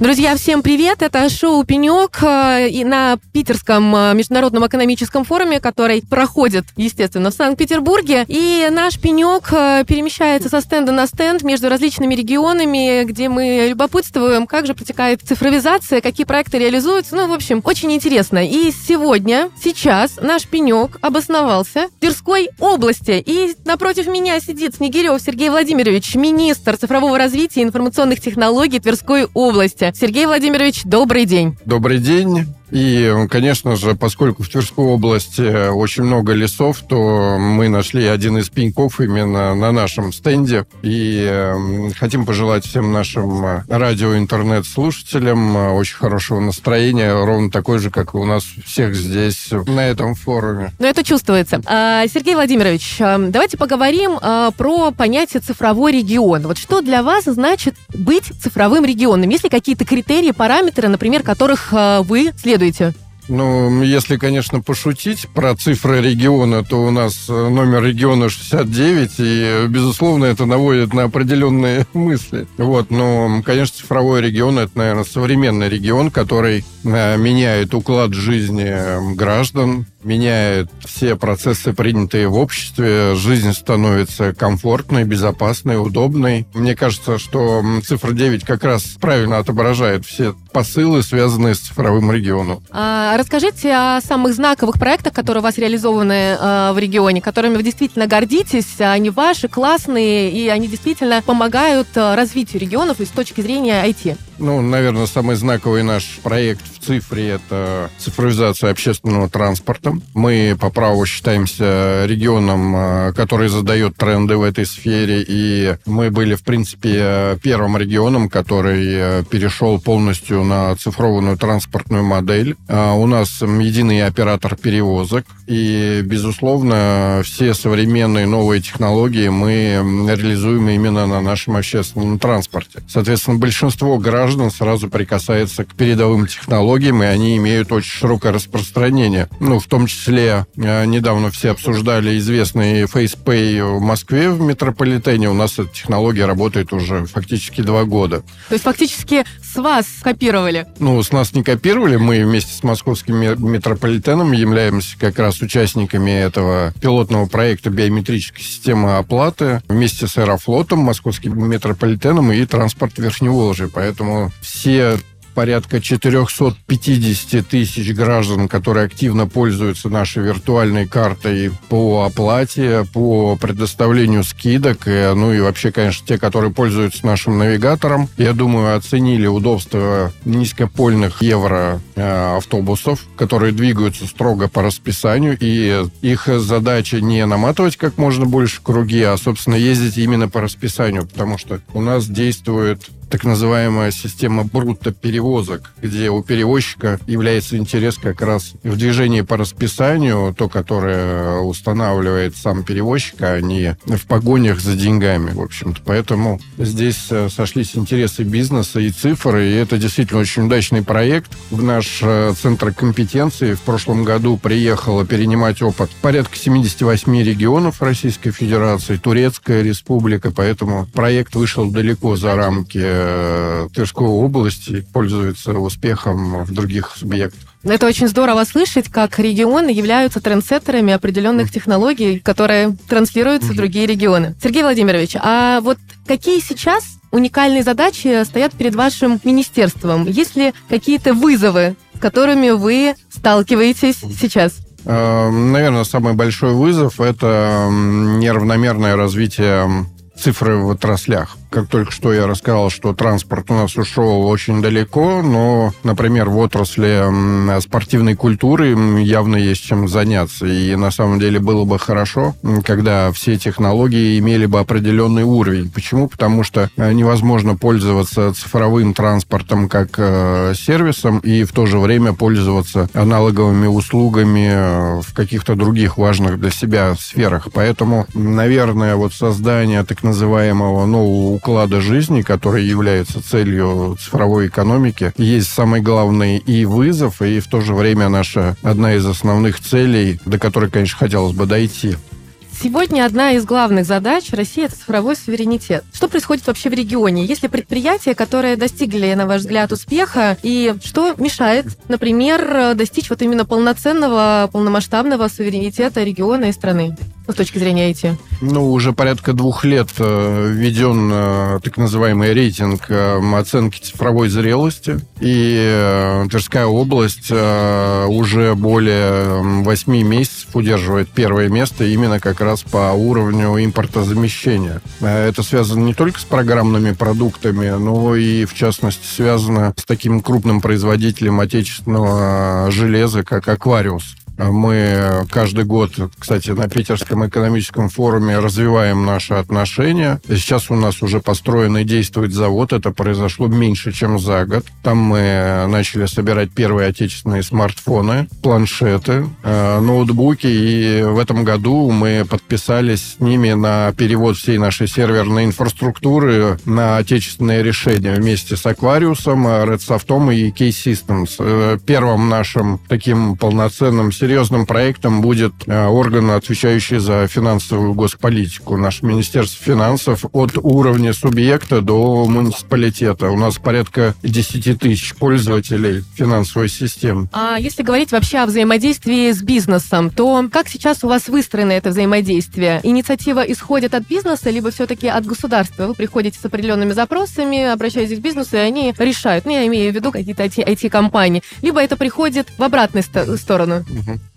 Друзья, всем привет! Это шоу «Пенек» э, и на Питерском э, международном экономическом форуме, который проходит, естественно, в Санкт-Петербурге. И наш «Пенек» э, перемещается со стенда на стенд между различными регионами, где мы любопытствуем, как же протекает цифровизация, какие проекты реализуются. Ну, в общем, очень интересно. И сегодня, сейчас наш «Пенек» обосновался в Тверской области. И напротив меня сидит Снегирев Сергей Владимирович, министр цифрового развития и информационных технологий Тверской области. Сергей Владимирович, добрый день. Добрый день. И, конечно же, поскольку в Тверской области очень много лесов, то мы нашли один из пеньков именно на нашем стенде. И э, хотим пожелать всем нашим э, радио интернет-слушателям э, очень хорошего настроения, ровно такой же, как и у нас всех здесь, на этом форуме. Ну, это чувствуется. А, Сергей Владимирович, давайте поговорим про понятие цифровой регион. Вот что для вас значит быть цифровым регионом? Есть ли какие-то критерии, параметры, например, которых вы следуете исследуете? Ну, если, конечно, пошутить про цифры региона, то у нас э, номер региона 69, и, безусловно, это наводит на определенные мысли. Вот, но, конечно, цифровой регион – это, наверное, современный регион, который э, меняет уклад жизни граждан, меняет все процессы, принятые в обществе, жизнь становится комфортной, безопасной, удобной. Мне кажется, что цифра 9 как раз правильно отображает все посылы, связанные с цифровым регионом. А, расскажите о самых знаковых проектах, которые у вас реализованы а, в регионе, которыми вы действительно гордитесь. Они ваши, классные, и они действительно помогают а, развитию регионов и с точки зрения IT. Ну, наверное, самый знаковый наш проект в цифре – это цифровизация общественного транспорта. Мы по праву считаемся регионом, э, который задает тренды в этой сфере, и мы были, в принципе, первым регионом, который э, перешел полностью на цифрованную транспортную модель. А у нас единый оператор перевозок, и, безусловно, все современные новые технологии мы реализуем именно на нашем общественном транспорте. Соответственно, большинство граждан граждан сразу прикасается к передовым технологиям, и они имеют очень широкое распространение. Ну, в том числе, э, недавно все обсуждали известный FacePay в Москве в метрополитене. У нас эта технология работает уже фактически два года. То есть фактически с вас копировали? Ну, с нас не копировали. Мы вместе с московским метрополитеном являемся как раз участниками этого пилотного проекта биометрической системы оплаты вместе с Аэрофлотом, московским метрополитеном и транспорт Верхневолжья. Поэтому все порядка 450 тысяч граждан, которые активно пользуются нашей виртуальной картой по оплате, по предоставлению скидок, ну и вообще, конечно, те, которые пользуются нашим навигатором, я думаю, оценили удобство низкопольных евро э, автобусов, которые двигаются строго по расписанию, и их задача не наматывать как можно больше круги, а, собственно, ездить именно по расписанию, потому что у нас действует так называемая система брутто-перевозок, где у перевозчика является интерес как раз в движении по расписанию, то, которое устанавливает сам перевозчик, а не в погонях за деньгами, в общем-то. Поэтому здесь э, сошлись интересы бизнеса и цифры, и это действительно очень удачный проект. В наш э, центр компетенции в прошлом году приехало перенимать опыт порядка 78 регионов Российской Федерации, Турецкая республика, поэтому проект вышел далеко за рамки Э, Тверской области пользуется успехом в других субъектах. Это очень здорово слышать, как регионы являются трендсеттерами определенных технологий, которые транслируются в другие регионы. Сергей Владимирович, а вот какие сейчас уникальные задачи стоят перед вашим министерством? Есть ли какие-то вызовы, с которыми вы сталкиваетесь сейчас? Э, наверное, самый большой вызов – это неравномерное развитие цифры в отраслях как только что я рассказал, что транспорт у нас ушел очень далеко, но, например, в отрасли спортивной культуры явно есть чем заняться. И на самом деле было бы хорошо, когда все технологии имели бы определенный уровень. Почему? Потому что э, невозможно пользоваться цифровым транспортом как э, сервисом и в то же время пользоваться аналоговыми услугами э, в каких-то других важных для себя сферах. Поэтому, наверное, вот создание так называемого нового уклада жизни, который является целью цифровой экономики, есть самый главный и вызов, и в то же время наша одна из основных целей, до которой, конечно, хотелось бы дойти. Сегодня одна из главных задач России – это цифровой суверенитет. Что происходит вообще в регионе? Есть ли предприятия, которые достигли, на ваш взгляд, успеха? И что мешает, например, достичь вот именно полноценного, полномасштабного суверенитета региона и страны? С точки зрения IT? Ну, уже порядка двух лет э, введен э, так называемый рейтинг э, оценки цифровой зрелости. И Тверская область уже более восьми месяцев удерживает первое место именно как раз по уровню импортозамещения. Это связано не только с программными продуктами, но и, в частности, связано с таким крупным производителем отечественного железа, как Аквариус. Мы каждый год, кстати, на Питерском экономическом форуме развиваем наши отношения. Сейчас у нас уже построен и действует завод. Это произошло меньше, чем за год. Там мы начали собирать первые отечественные смартфоны, планшеты, э, ноутбуки. И в этом году мы подписались с ними на перевод всей нашей серверной инфраструктуры на отечественные решения вместе с Аквариусом, Redsoft и K-Systems. Э, первым нашим таким полноценным серьезным серьезным проектом будет э, орган, отвечающий за финансовую госполитику. Наше Министерство финансов от уровня субъекта до муниципалитета. У нас порядка 10 тысяч пользователей финансовой системы. А если говорить вообще о взаимодействии с бизнесом, то как сейчас у вас выстроено это взаимодействие? Инициатива исходит от бизнеса, либо все-таки от государства? Вы приходите с определенными запросами, обращаетесь к бизнесу, и они решают. Ну, я имею в виду какие-то IT-компании. Либо это приходит в обратную сторону.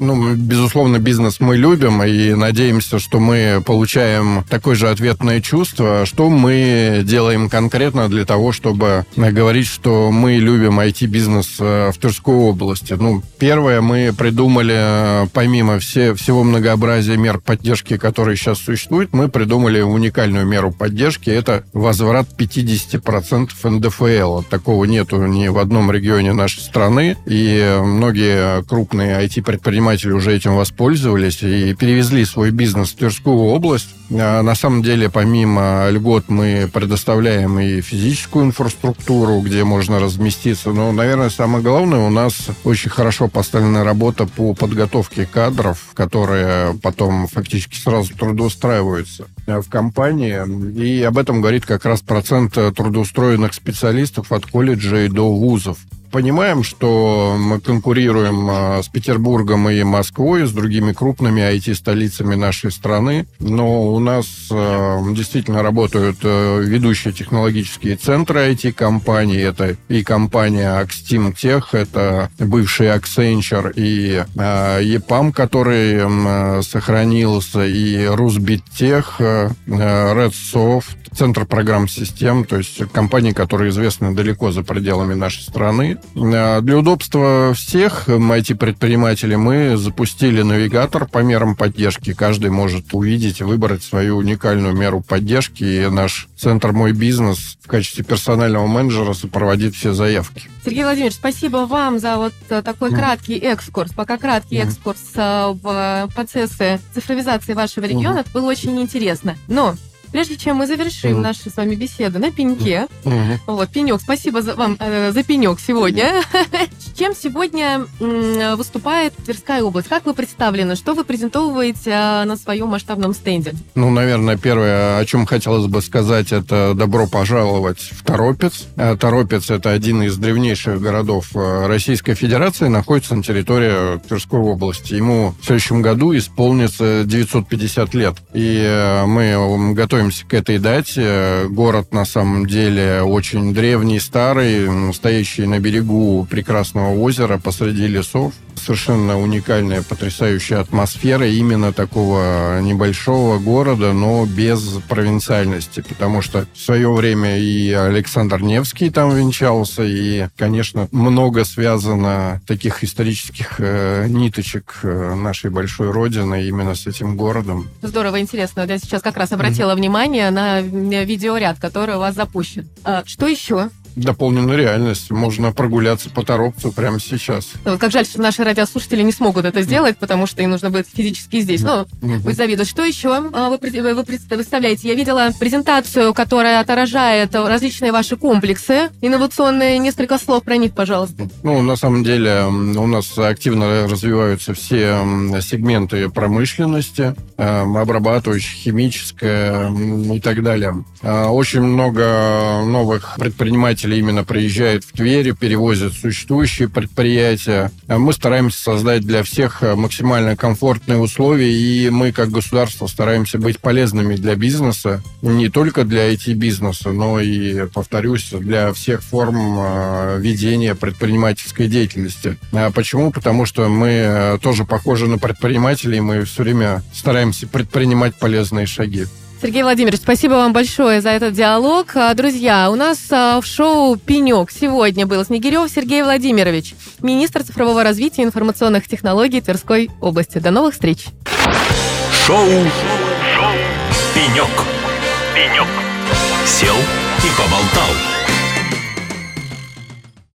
Ну, безусловно, бизнес мы любим и надеемся, что мы получаем такое же ответное чувство. Что мы делаем конкретно для того, чтобы говорить, что мы любим IT-бизнес э, в Тверской области? Ну, первое, мы придумали, э, помимо все, всего многообразия мер поддержки, которые сейчас существуют, мы придумали уникальную меру поддержки. Это возврат 50% НДФЛ. Такого нету ни в одном регионе нашей страны. И многие крупные IT-предприятия предприниматели уже этим воспользовались и перевезли свой бизнес в Тверскую область. А на самом деле, помимо льгот, мы предоставляем и физическую инфраструктуру, где можно разместиться. Но, наверное, самое главное, у нас очень хорошо поставлена работа по подготовке кадров, которые потом фактически сразу трудоустраиваются в компании. И об этом говорит как раз процент трудоустроенных специалистов от колледжей до вузов понимаем, что мы конкурируем а, с Петербургом и Москвой, с другими крупными IT-столицами нашей страны, но у нас а, действительно работают а, ведущие технологические центры IT-компаний. Это и компания Axteam Tech, это бывший Accenture и EPAM, который сохранился, и Rusbit Redsoft, Центр программ систем, то есть компании, которые известны далеко за пределами нашей страны. А, для удобства всех IT-предпринимателей мы запустили навигатор по мерам поддержки. Каждый может увидеть выбрать свою уникальную меру поддержки, и наш Центр «Мой бизнес» в качестве персонального менеджера сопроводит все заявки. Сергей Владимирович, спасибо вам за вот э, такой mm. краткий экскурс, пока краткий mm. экскурс э, в процессы цифровизации вашего региона. Mm. Это было очень интересно. Но Прежде чем мы завершим mm. нашу с вами беседу на пеньке, mm-hmm. вот, пенек, спасибо за, вам э, за пенек сегодня. С чем сегодня э, выступает Тверская область? Как вы представлены? Что вы презентовываете э, на своем масштабном стенде? Ну, наверное, первое, о чем хотелось бы сказать, это добро пожаловать в Торопец. Э, Торопец – это один из древнейших городов э, Российской Федерации, находится на территории Тверской области. Ему в следующем году исполнится 950 лет. И э, мы готовим готовимся к этой дате. Город, на самом деле, очень древний, старый, стоящий на берегу прекрасного озера посреди лесов совершенно уникальная, потрясающая атмосфера именно такого небольшого города, но без провинциальности, потому что в свое время и Александр Невский там венчался, и, конечно, много связано таких исторических э, ниточек э, нашей большой родины именно с этим городом. Здорово, интересно. Я сейчас как раз обратила mm-hmm. внимание на видеоряд, который у вас запущен. А, что еще дополненную реальность. Можно прогуляться по Торопцу прямо сейчас. Ну, вот как жаль, что наши радиослушатели не смогут это сделать, потому что им нужно будет физически здесь. Ну, вы завидуют. Что еще а, вы, вы представляете? Я видела презентацию, которая отражает различные ваши комплексы инновационные. Несколько слов про них, пожалуйста. Ну, на самом деле, у нас активно развиваются все сегменты промышленности, обрабатывающая, химическая и так далее. А, очень много новых предпринимателей именно приезжает в Тверь, перевозят существующие предприятия. А мы стараемся создать для всех максимально комфортные условия, и мы как государство стараемся быть полезными для бизнеса, не только для IT-бизнеса, но и, повторюсь, для всех форм а, ведения предпринимательской деятельности. Почему? Потому что мы тоже похожи на предпринимателей, мы все время стараемся предпринимать полезные шаги. Сергей Владимирович, спасибо вам большое за этот диалог. А, друзья, у нас а, в шоу «Пенек» сегодня был Снегирев Сергей Владимирович, министр цифрового развития и информационных технологий Тверской области. До новых встреч. Шоу, шоу «Пенек». «Пенек». Сел и поболтал.